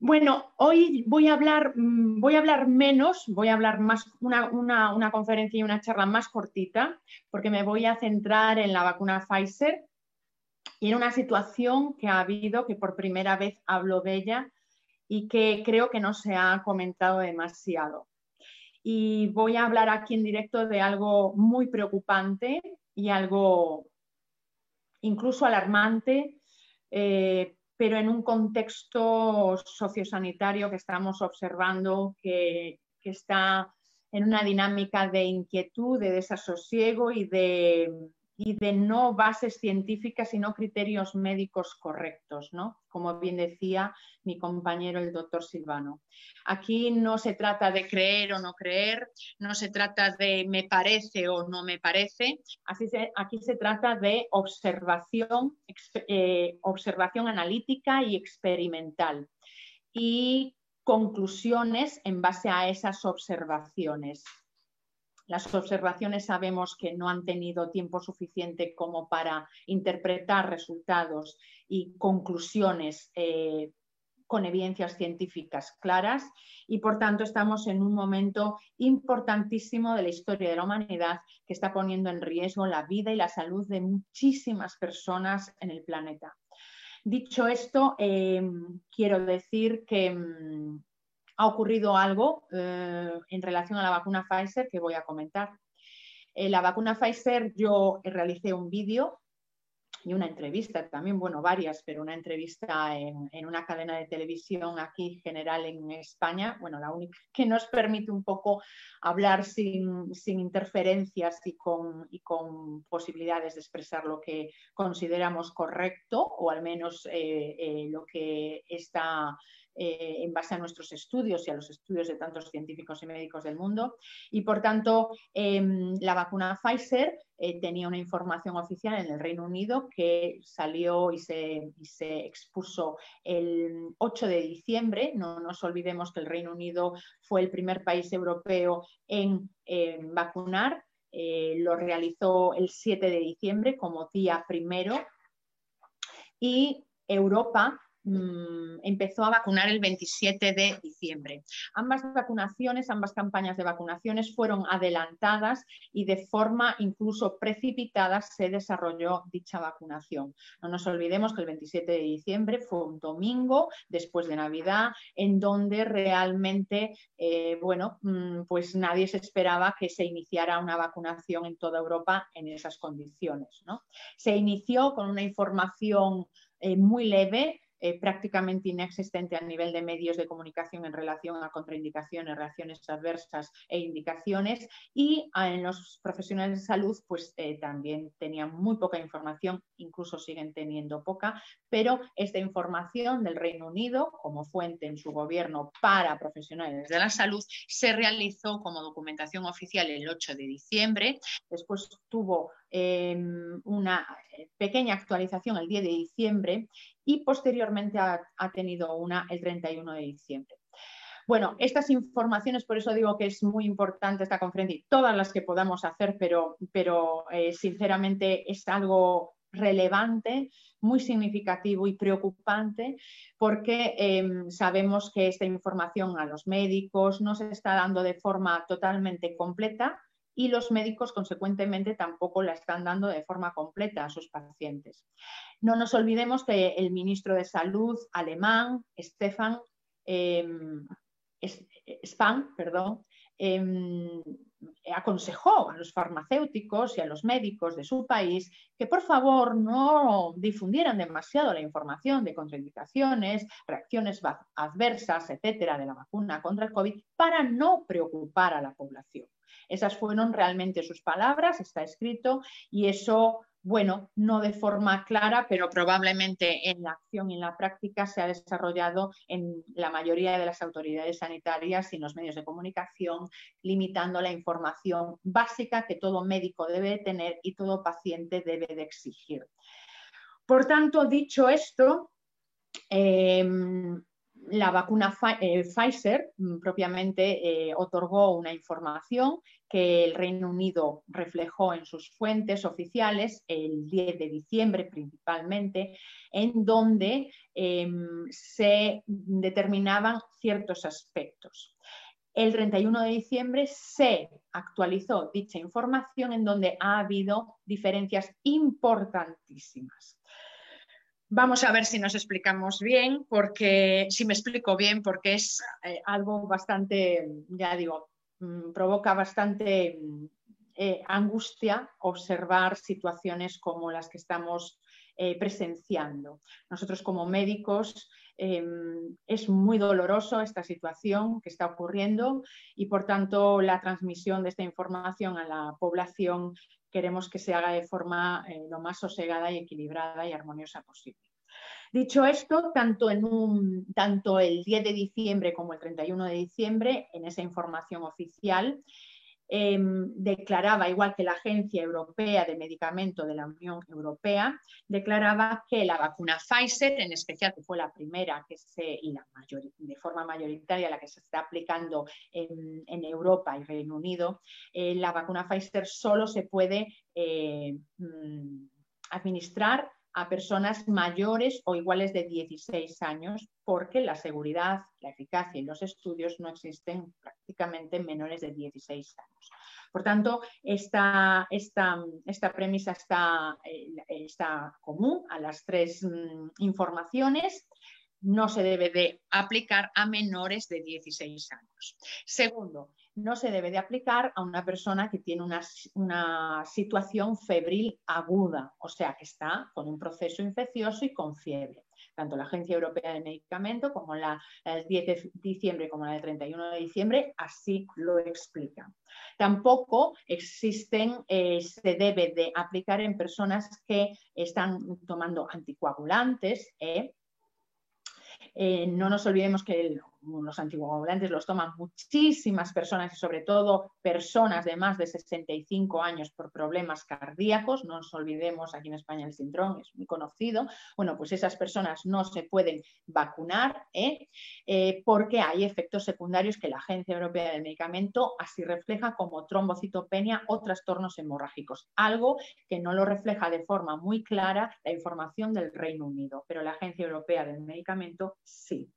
Bueno, hoy voy a hablar, mm, voy a hablar menos, voy a hablar más, una, conferencia y una charla más cortita, porque me voy a centrar en la vacuna Pfizer y en una situación que ha habido, que por primera vez hablo de ella y que creo que no se ha comentado demasiado. Y voy a hablar aquí en directo de algo muy preocupante y algo incluso alarmante, eh, pero en un contexto sociosanitario que estamos observando que, está en una dinámica de inquietud, de desasosiego y de, y de no bases científicas, sino criterios médicos correctos, ¿no? Como bien decía mi compañero el doctor Silvano. Aquí no se trata de creer o no creer, no se trata de me parece o no me parece, Así aquí se trata de observación, eh, observación analítica y experimental y conclusiones en base a esas observaciones. Las observaciones sabemos que no han tenido tiempo suficiente como para interpretar resultados y conclusiones eh, con evidencias científicas claras y por tanto estamos en un momento importantísimo de la historia de la humanidad que está poniendo en riesgo la vida y la salud de muchísimas personas en el planeta. Dicho esto, eh, quiero decir que mm, ha ocurrido algo eh, en relación a la vacuna Pfizer que voy a comentar. Eh, la vacuna Pfizer, yo realicé un vídeo y una entrevista también, bueno, varias, pero una entrevista en, una cadena de televisión aquí general en España, bueno, la única que nos permite un poco hablar sin, interferencias y con, y con, posibilidades de expresar lo que consideramos correcto o al menos eh, lo que está eh, en base a nuestros estudios y a los estudios de tantos científicos y médicos del mundo. Y por tanto, em, la vacuna Pfizer eh, tenía una información oficial en el Reino Unido que salió y se, expuso el 8 de diciembre. No nos olvidemos que el Reino Unido fue el primer país europeo en vacunar. Eh, lo realizó el 7 de diciembre como día primero. Y Europa Mm, empezó a vacunar el 27 de diciembre. Ambas vacunaciones, ambas campañas de vacunaciones fueron adelantadas y de forma incluso precipitada se desarrolló dicha vacunación. No nos olvidemos que el 27 de diciembre fue un domingo después de Navidad en donde realmente, eh, bueno, mm, pues nadie se esperaba que se iniciara una vacunación en toda Europa en esas condiciones. Se inició con una información eh, muy leve eh, prácticamente inexistente a nivel de medios de comunicación en relación a contraindicaciones, reacciones adversas e indicaciones. Y ah, en los profesionales de salud pues eh, también tenían muy poca información, incluso siguen teniendo poca, pero esta información del Reino Unido como fuente en su gobierno para profesionales de la salud se realizó como documentación oficial el 8 de diciembre, después tuvo una eh, pequeña actualización el 10 de diciembre y posteriormente ha, tenido una el 31 de diciembre. Bueno, estas informaciones, por eso digo que es muy importante esta conferencia y todas las que podamos hacer, pero, pero eh, sinceramente es algo relevante, muy significativo y preocupante porque em, sabemos que esta información a los médicos no se está dando de forma totalmente completa y los médicos, consecuentemente, tampoco la están dando de forma completa a sus pacientes. No nos olvidemos que el ministro de Salud alemán, Stefan em, Spahn, perdón, em, aconsejó a los farmacéuticos y a los médicos de su país que por favor no difundieran demasiado la información de contraindicaciones, reacciones adversas, etcétera, de la vacuna contra el COVID para no preocupar a la población. Esas fueron realmente sus palabras, está escrito, y eso, bueno, no de forma clara, pero probablemente en la acción y en la práctica se ha desarrollado en la mayoría de las autoridades sanitarias y en los medios de comunicación, limitando la información básica que todo médico debe tener y todo paciente debe de exigir. Por tanto, dicho esto, em, la vacuna eh, Pfizer mm, propiamente eh, otorgó una información que el Reino Unido reflejó en sus fuentes oficiales el 10 de diciembre principalmente, en donde em, se determinaban ciertos aspectos. El 31 de diciembre se actualizó dicha información en donde ha habido diferencias importantísimas. Vamos a ver si nos explicamos bien, porque si me explico bien, porque es eh, algo bastante, ya digo, mm, provoca bastante eh, angustia observar situaciones como las que estamos eh, presenciando. Nosotros como médicos em, es muy doloroso esta situación que está ocurriendo y por tanto la transmisión de esta información a la población queremos que se haga de forma eh, lo más sosegada y equilibrada y armoniosa posible. Dicho esto, tanto, en un, tanto el 10 de diciembre como el 31 de diciembre, en esa información oficial, em, declaraba, igual que la Agencia Europea de Medicamento de la Unión Europea, declaraba que la vacuna Pfizer, en especial que fue la primera que se, y la de forma mayoritaria la que se está aplicando en, Europa y Reino Unido, eh, la vacuna Pfizer solo se puede eh, mm, administrar a personas mayores o iguales de 16 años, porque la seguridad, la eficacia y los estudios no existen prácticamente en menores de 16 años. Por tanto, esta, premisa está, eh, está, común a las tres mm, informaciones no se debe de aplicar a menores de 16 años. Segundo, no se debe de aplicar a una persona que tiene una, situación febril aguda, o sea, que está con un proceso infeccioso y con fiebre. Tanto la Agencia Europea de Medicamento como la, del 10 de diciembre como la del 31 de diciembre así lo explican. Tampoco existen, eh, se debe de aplicar en personas que están tomando anticoagulantes, eh, eh, no nos olvidemos que el, los anticoagulantes los toman muchísimas personas y sobre todo personas de más de 65 años por problemas cardíacos. No nos olvidemos, aquí en España el síndrome es muy conocido. Bueno, pues esas personas no se pueden vacunar ¿eh? Eh, porque hay efectos secundarios que la Agencia Europea del Medicamento así refleja como trombocitopenia o trastornos hemorrágicos, algo que no lo refleja de forma muy clara la información del Reino Unido, pero la Agencia Europea del Medicamento sí.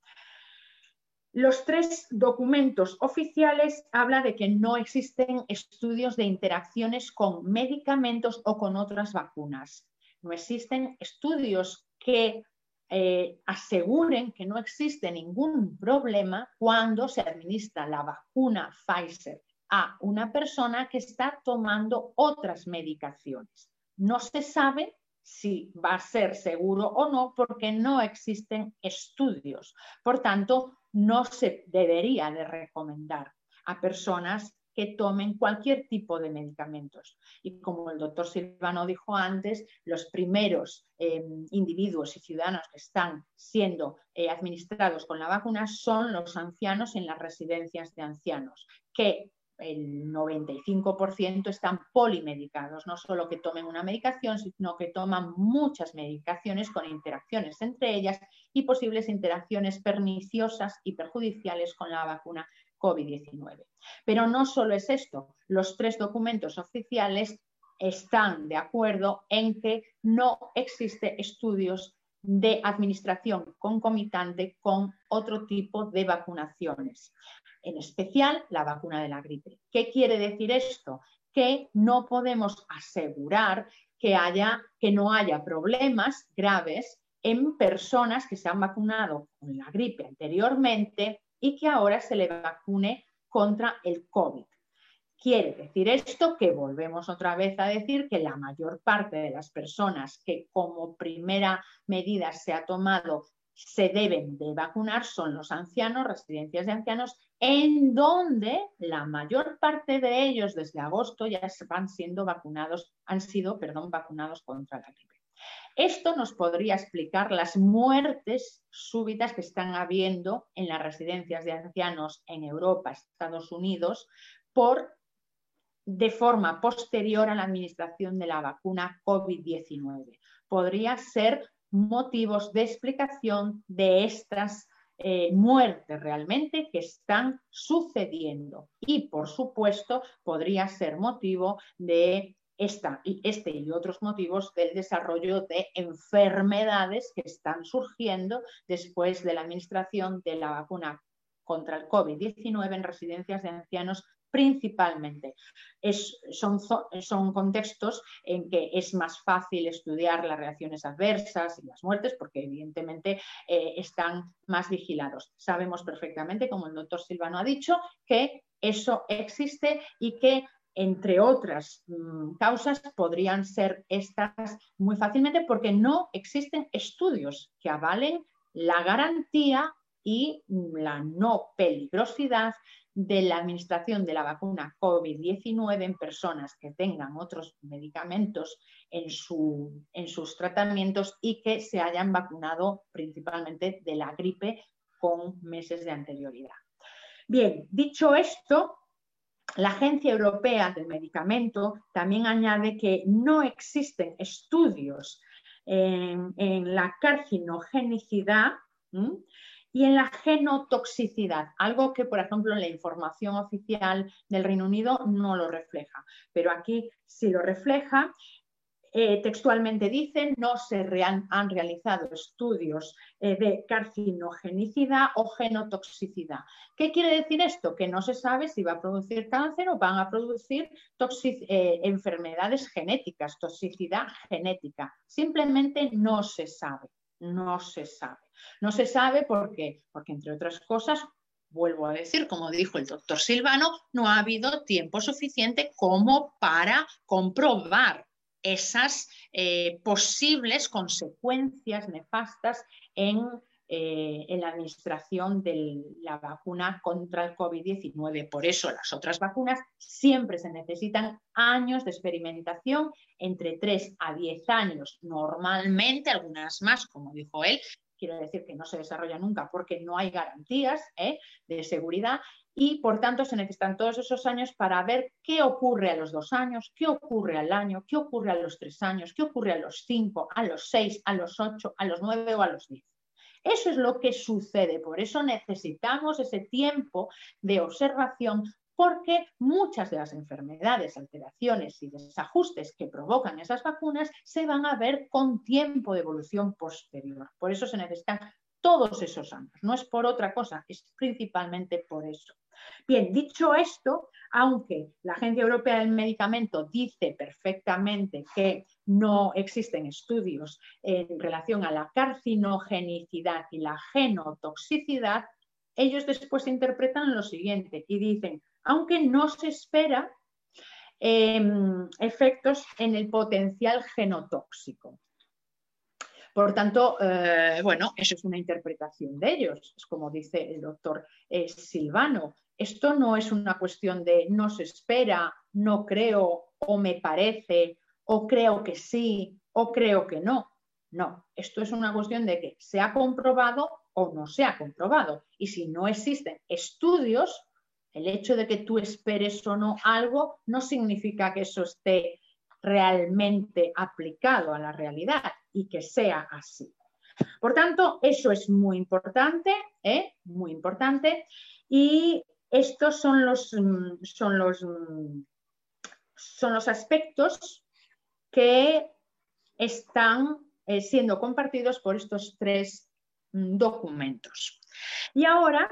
Los tres documentos oficiales hablan de que no existen estudios de interacciones con medicamentos o con otras vacunas. No existen estudios que eh, aseguren que no existe ningún problema cuando se administra la vacuna Pfizer a una persona que está tomando otras medicaciones. No se sabe si va a ser seguro o no porque no existen estudios. Por tanto, no se debería de recomendar a personas que tomen cualquier tipo de medicamentos. Y como el doctor Silvano dijo antes, los primeros em, individuos y ciudadanos que están siendo eh, administrados con la vacuna son los ancianos en las residencias de ancianos, que el 95% están polimedicados, no solo que tomen una medicación, sino que toman muchas medicaciones con interacciones entre ellas y posibles interacciones perniciosas y perjudiciales con la vacuna COVID-19. Pero no solo es esto, los tres documentos oficiales están de acuerdo en que no existe estudios de administración concomitante con otro tipo de vacunaciones en especial la vacuna de la gripe. ¿Qué quiere decir esto? Que no podemos asegurar que, no haya problemas graves en personas que se han vacunado con la gripe anteriormente y que ahora se le vacune contra el COVID. Quiere decir esto que volvemos otra vez a decir que la mayor parte de las personas que como primera medida se ha tomado se deben de vacunar son los ancianos, residencias de ancianos, en donde la mayor parte de ellos desde agosto ya van siendo vacunados, han sido, perdón, vacunados contra la gripe. Esto nos podría explicar las muertes súbitas que están habiendo en las residencias de ancianos en Europa, Estados Unidos, por de forma posterior a la administración de la vacuna COVID-19. Podría ser motivos de explicación de estas eh, muertes realmente que están sucediendo. Y por supuesto podría ser motivo de esta, este y otros motivos del desarrollo de enfermedades que están surgiendo después de la administración de la vacuna contra el COVID-19 en residencias de ancianos principalmente. son, contextos en que es más fácil estudiar las reacciones adversas y las muertes porque evidentemente eh, están más vigilados. Sabemos perfectamente, como el doctor Silvano ha dicho, que eso existe y que entre otras mm, causas podrían ser estas muy fácilmente porque no existen estudios que avalen la garantía y la no peligrosidad de la administración de la vacuna COVID-19 en personas que tengan otros medicamentos en, en, sus tratamientos y que se hayan vacunado principalmente de la gripe con meses de anterioridad. Bien, dicho esto, la Agencia Europea del Medicamento también añade que no existen estudios en, la carcinogenicidad y en la genotoxicidad, algo que, por ejemplo, la información oficial del Reino Unido no lo refleja, pero aquí sí lo refleja. Eh, textualmente dicen, no se han realizado estudios eh, de carcinogenicidad o genotoxicidad. ¿Qué quiere decir esto? Que no se sabe si va a producir cáncer o van a producir eh, enfermedades genéticas, toxicidad genética. Simplemente no se sabe, no se sabe. No se sabe por qué, porque entre otras cosas, vuelvo a decir, como dijo el doctor Silvano, no ha habido tiempo suficiente como para comprobar esas eh, posibles consecuencias nefastas en, eh, en, la administración de la vacuna contra el COVID-19. Por eso las otras vacunas siempre se necesitan años de experimentación, entre 3 a 10 años normalmente, algunas más, como dijo él, quiero decir que no se desarrolla nunca porque no hay garantías ¿eh? de seguridad y por tanto se necesitan todos esos años para ver qué ocurre a los dos años, qué ocurre al año, qué ocurre a los tres años, qué ocurre a los cinco, a los seis, a los ocho, a los nueve o a los diez. Eso es lo que sucede, por eso necesitamos ese tiempo de observación porque muchas de las enfermedades, alteraciones y desajustes que provocan esas vacunas se van a ver con tiempo de evolución posterior. Por eso se necesitan todos esos años. No es por otra cosa, es principalmente por eso. Bien, dicho esto, aunque la Agencia Europea del Medicamento dice perfectamente que no existen estudios en relación a la carcinogenicidad y la genotoxicidad, ellos después interpretan lo siguiente y dicen, aunque no se espera em, efectos en el potencial genotóxico. Por tanto, eh, bueno, eso es una interpretación de ellos, es como dice el doctor eh, Silvano. Esto no es una cuestión de no se espera, no creo o me parece, o creo que sí, o creo que no. No, esto es una cuestión de que se ha comprobado o no se ha comprobado. Y si no existen estudios, el hecho de que tú esperes o no algo no significa que eso esté realmente aplicado a la realidad y que sea así. Por tanto, eso es muy importante, ¿eh? muy importante. Y estos son los, mm, son los, mm, son los aspectos que están eh, siendo compartidos por estos tres mm, documentos. Y ahora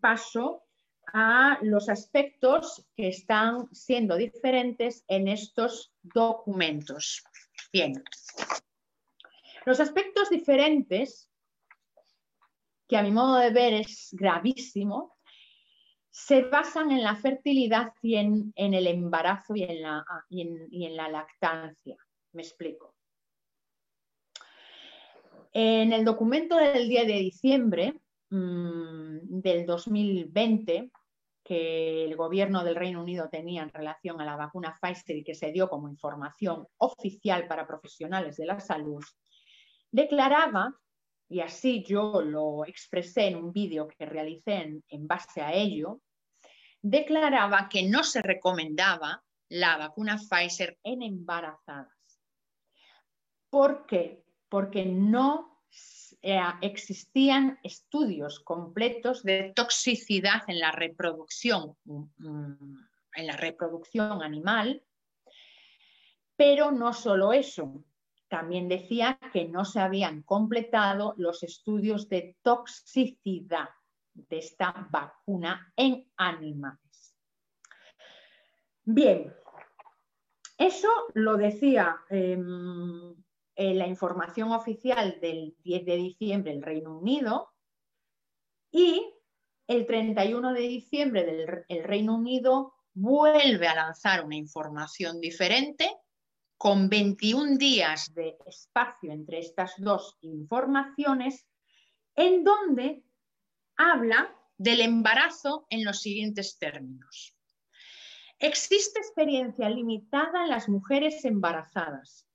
paso a los aspectos que están siendo diferentes en estos documentos. Bien, los aspectos diferentes, que a mi modo de ver es gravísimo, se basan en la fertilidad y en, el embarazo y en, la, y en la lactancia. Me explico. En el documento del día de diciembre mm, del 2020, que el gobierno del Reino Unido tenía en relación a la vacuna Pfizer y que se dio como información oficial para profesionales de la salud, declaraba, y así yo lo expresé en un vídeo que realicé en, base a ello, declaraba que no se recomendaba la vacuna Pfizer en embarazadas. ¿Por qué? Porque no eh, existían estudios completos de toxicidad en la reproducción, mm, en la reproducción animal, pero no solo eso, también decía que no se habían completado los estudios de toxicidad de esta vacuna en animales. Bien, eso lo decía em, en la información oficial del 10 de diciembre del Reino Unido y el 31 de diciembre del el Reino Unido vuelve a lanzar una información diferente con 21 días de espacio entre estas dos informaciones, en donde habla del embarazo en los siguientes términos. Existe experiencia limitada en las mujeres embarazadas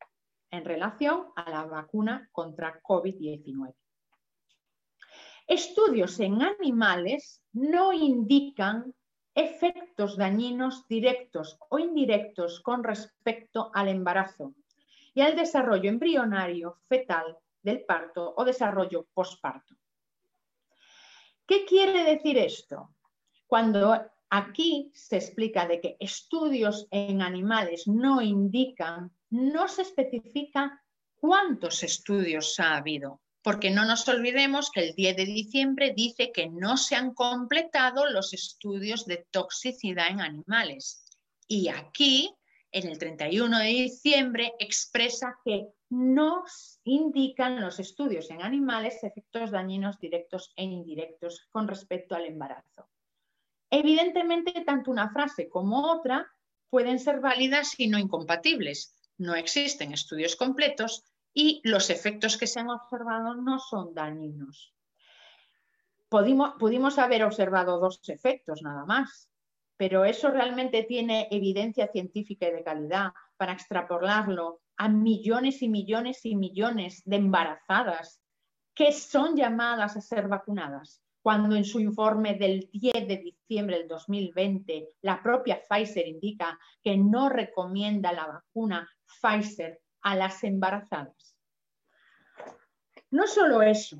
en relación a la vacuna contra COVID-19. Estudios en animales no indican efectos dañinos directos o indirectos con respecto al embarazo y al desarrollo embrionario fetal del parto o desarrollo posparto. ¿Qué quiere decir esto? Cuando aquí se explica de que estudios en animales no indican, no se especifica cuántos estudios ha habido, porque no nos olvidemos que el 10 de diciembre dice que no se han completado los estudios de toxicidad en animales. Y aquí, en el 31 de diciembre, expresa que no indican los estudios en animales efectos dañinos directos e indirectos con respecto al embarazo. Evidentemente, tanto una frase como otra pueden ser válidas y no incompatibles. No existen estudios completos y los efectos que se han observado no son dañinos. Pudimos, haber observado dos efectos nada más, pero eso realmente tiene evidencia científica y de calidad para extrapolarlo a millones y millones y millones de embarazadas que son llamadas a ser vacunadas cuando en su informe del 10 de diciembre del 2020 la propia Pfizer indica que no recomienda la vacuna Pfizer a las embarazadas. No solo eso,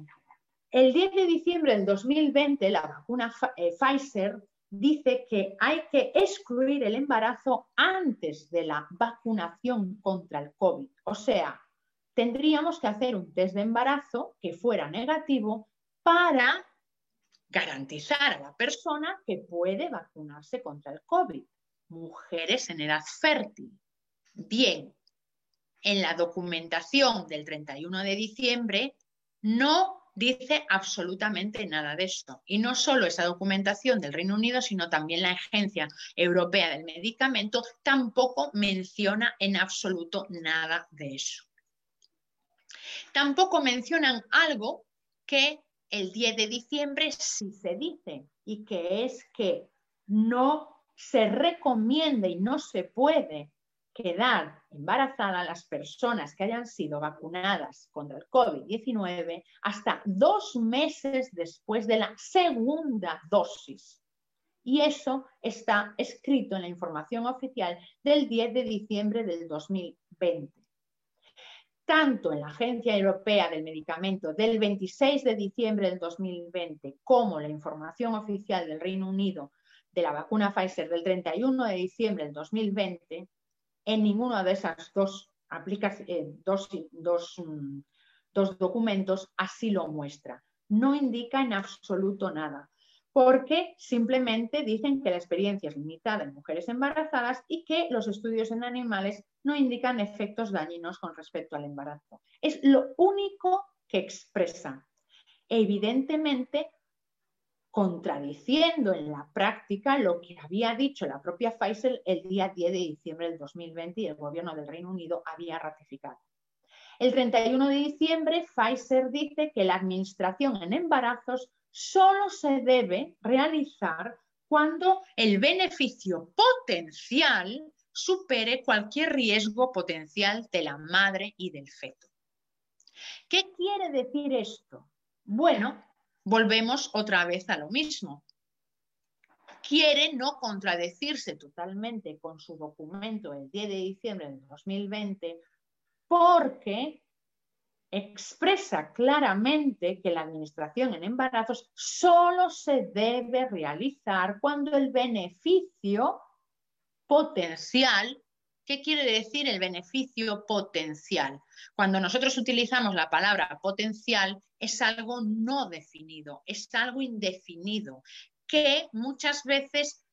el 10 de diciembre del 2020 la vacuna eh, Pfizer dice que hay que excluir el embarazo antes de la vacunación contra el COVID. O sea, tendríamos que hacer un test de embarazo que fuera negativo para garantizar a la persona que puede vacunarse contra el COVID. Mujeres en edad fértil. Bien, en la documentación del 31 de diciembre no dice absolutamente nada de esto. Y no solo esa documentación del Reino Unido, sino también la Agencia Europea del Medicamento tampoco menciona en absoluto nada de eso. Tampoco mencionan algo que el 10 de diciembre sí se dice y que es que no se recomienda y no se puede quedar embarazada a las personas que hayan sido vacunadas contra el COVID-19 hasta dos meses después de la segunda dosis. Y eso está escrito en la información oficial del 10 de diciembre del 2020 tanto en la Agencia Europea del Medicamento del 26 de diciembre del 2020 como la información oficial del Reino Unido de la vacuna Pfizer del 31 de diciembre del 2020, en ninguno de esos dos, eh, mm, dos documentos así lo muestra. No indica en absoluto nada porque simplemente dicen que la experiencia es limitada en mujeres embarazadas y que los estudios en animales no indican efectos dañinos con respecto al embarazo. Es lo único que expresa. Evidentemente, contradiciendo en la práctica lo que había dicho la propia Pfizer el día 10 de diciembre del 2020 y el gobierno del Reino Unido había ratificado. El 31 de diciembre, Pfizer dice que la administración en embarazos solo se debe realizar cuando el beneficio potencial supere cualquier riesgo potencial de la madre y del feto. ¿Qué quiere decir esto? Bueno, volvemos otra vez a lo mismo. Quiere no contradecirse totalmente con su documento el 10 de diciembre de 2020 porque expresa claramente que la administración en embarazos solo se debe realizar cuando el beneficio potencial ¿Qué quiere decir el beneficio potencial? Cuando nosotros utilizamos la palabra potencial es algo no definido, es algo indefinido, que muchas veces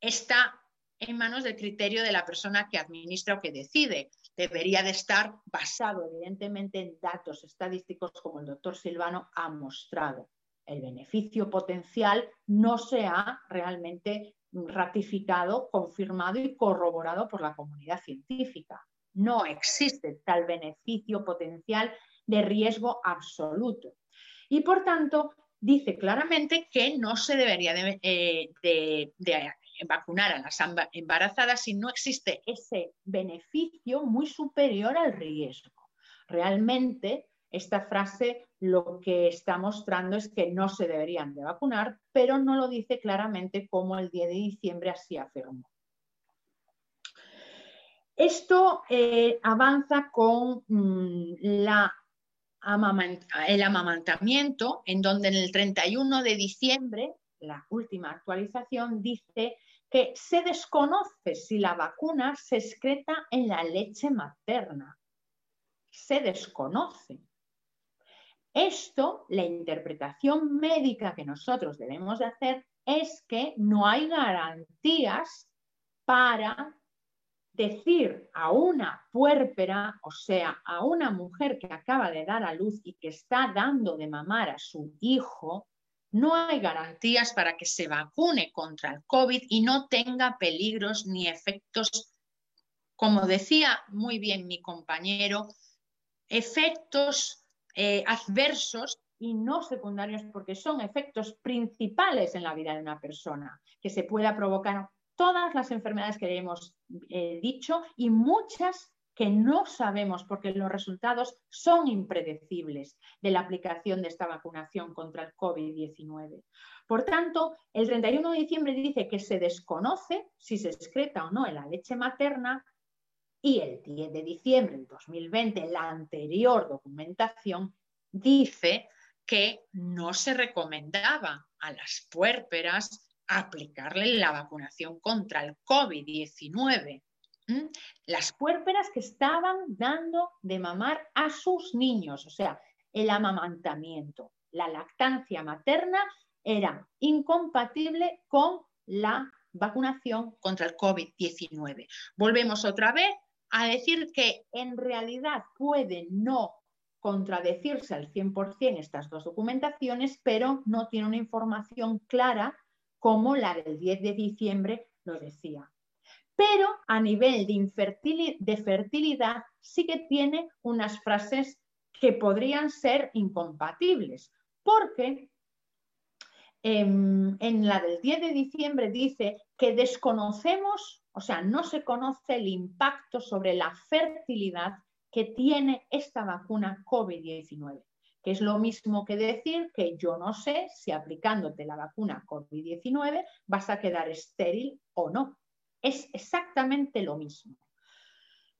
está en manos del criterio de la persona que administra o que decide. Debería de estar basado evidentemente en datos estadísticos como el doctor Silvano ha mostrado. El beneficio potencial no se ha realmente ratificado, confirmado y corroborado por la comunidad científica. No existe tal beneficio potencial de riesgo absoluto. Y por tanto, dice claramente que no se debería de, eh, vacunar a las embarazadas si no existe ese beneficio muy superior al riesgo. Realmente esta frase lo que está mostrando es que no se deberían de vacunar, pero no lo dice claramente como el 10 de diciembre así afirmó. Esto eh, avanza con mm, el amamantamiento, en donde en el 31 de diciembre, la última actualización, dice que se desconoce si la vacuna se excreta en la leche materna. Se desconoce. Esto, la interpretación médica que nosotros debemos de hacer es que no hay garantías para decir a una puérpera, o sea, a una mujer que acaba de dar a luz y que está dando de mamar a su hijo, no hay garantías para que se vacune contra el COVID y no tenga peligros ni efectos, como decía muy bien mi compañero, efectos eh, adversos y no secundarios porque son efectos principales en la vida de una persona, que se pueda provocar todas las enfermedades que hemos eh, dicho y muchas que no sabemos porque los resultados son impredecibles de la aplicación de esta vacunación contra el COVID-19. Por tanto, el 31 de diciembre dice que se desconoce si se excreta o no en la leche materna y el 10 de diciembre del 2020, la anterior documentación dice que no se recomendaba a las puérperas aplicarle la vacunación contra el COVID-19. Las puérperas que estaban dando de mamar a sus niños, o sea, el amamantamiento, la lactancia materna era incompatible con la vacunación contra el COVID-19. Volvemos otra vez a decir que en realidad puede no contradecirse al 100% estas dos documentaciones, pero no tiene una información clara como la del 10 de diciembre lo decía. Pero a nivel de, de fertilidad sí que tiene unas frases que podrían ser incompatibles, porque em, en la del 10 de diciembre dice que desconocemos o sea, no se conoce el impacto sobre la fertilidad que tiene esta vacuna COVID-19, que es lo mismo que decir que yo no sé si aplicándote la vacuna COVID-19 vas a quedar estéril o no. Es exactamente lo mismo.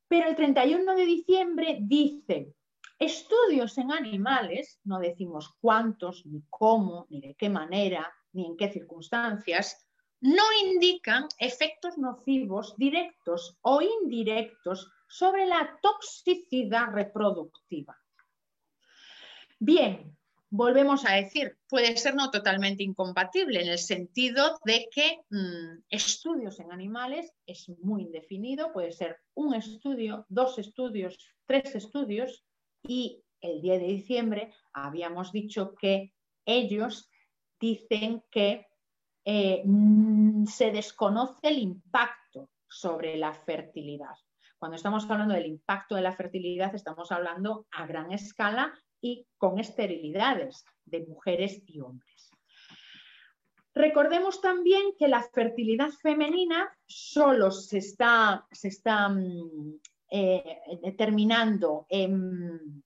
Pero el 31 de diciembre dice, estudios en animales, no decimos cuántos, ni cómo, ni de qué manera, ni en qué circunstancias, no indican efectos nocivos directos o indirectos sobre la toxicidad reproductiva. Bien, volvemos a decir, puede ser no totalmente incompatible en el sentido de que mm, estudios en animales es muy indefinido, puede ser un estudio, dos estudios, tres estudios y el 10 de diciembre habíamos dicho que ellos dicen que eh, mm, se desconoce el impacto sobre la fertilidad. Cuando estamos hablando del impacto de la fertilidad, estamos hablando a gran escala y con esterilidades de mujeres y hombres. Recordemos también que la fertilidad femenina solo se está, se está mm, eh, determinando en,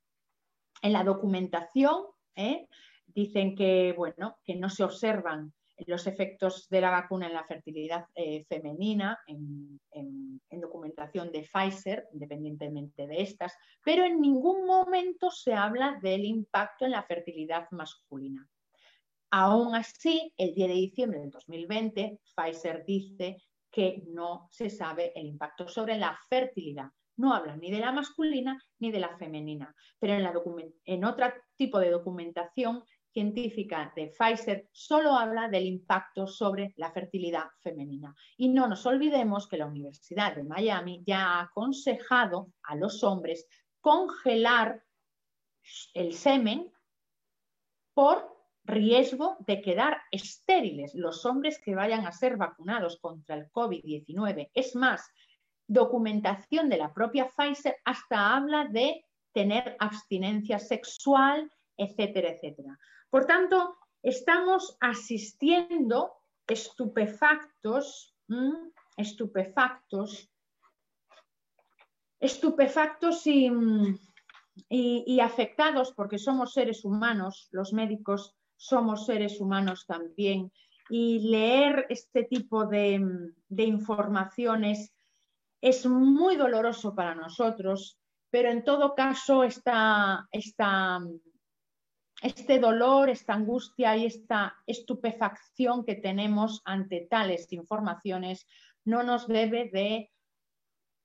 la documentación. ¿eh? Dicen que, bueno, que no se observan los efectos de la vacuna en la fertilidad eh, femenina, en, documentación de Pfizer, independientemente de estas, pero en ningún momento se habla del impacto en la fertilidad masculina. Aún así, el 10 de diciembre del 2020, Pfizer dice que no se sabe el impacto sobre la fertilidad. No habla ni de la masculina ni de la femenina, pero en, la en otro tipo de documentación científica de Pfizer solo habla del impacto sobre la fertilidad femenina. Y no nos olvidemos que la Universidad de Miami ya ha aconsejado a los hombres congelar el semen por riesgo de quedar estériles los hombres que vayan a ser vacunados contra el COVID-19. Es más, documentación de la propia Pfizer hasta habla de tener abstinencia sexual, etcétera, etcétera. Por tanto, estamos asistiendo estupefactos, estupefactos, estupefactos y, afectados porque somos seres humanos, los médicos somos seres humanos también, y leer este tipo de, de informaciones es muy doloroso para nosotros, pero en todo caso esta, este dolor, esta angustia y esta estupefacción que tenemos ante tales informaciones no nos debe de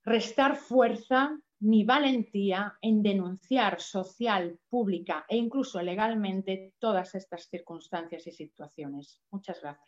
restar fuerza ni valentía en denunciar social, pública e incluso legalmente todas estas circunstancias y situaciones. Muchas gracias.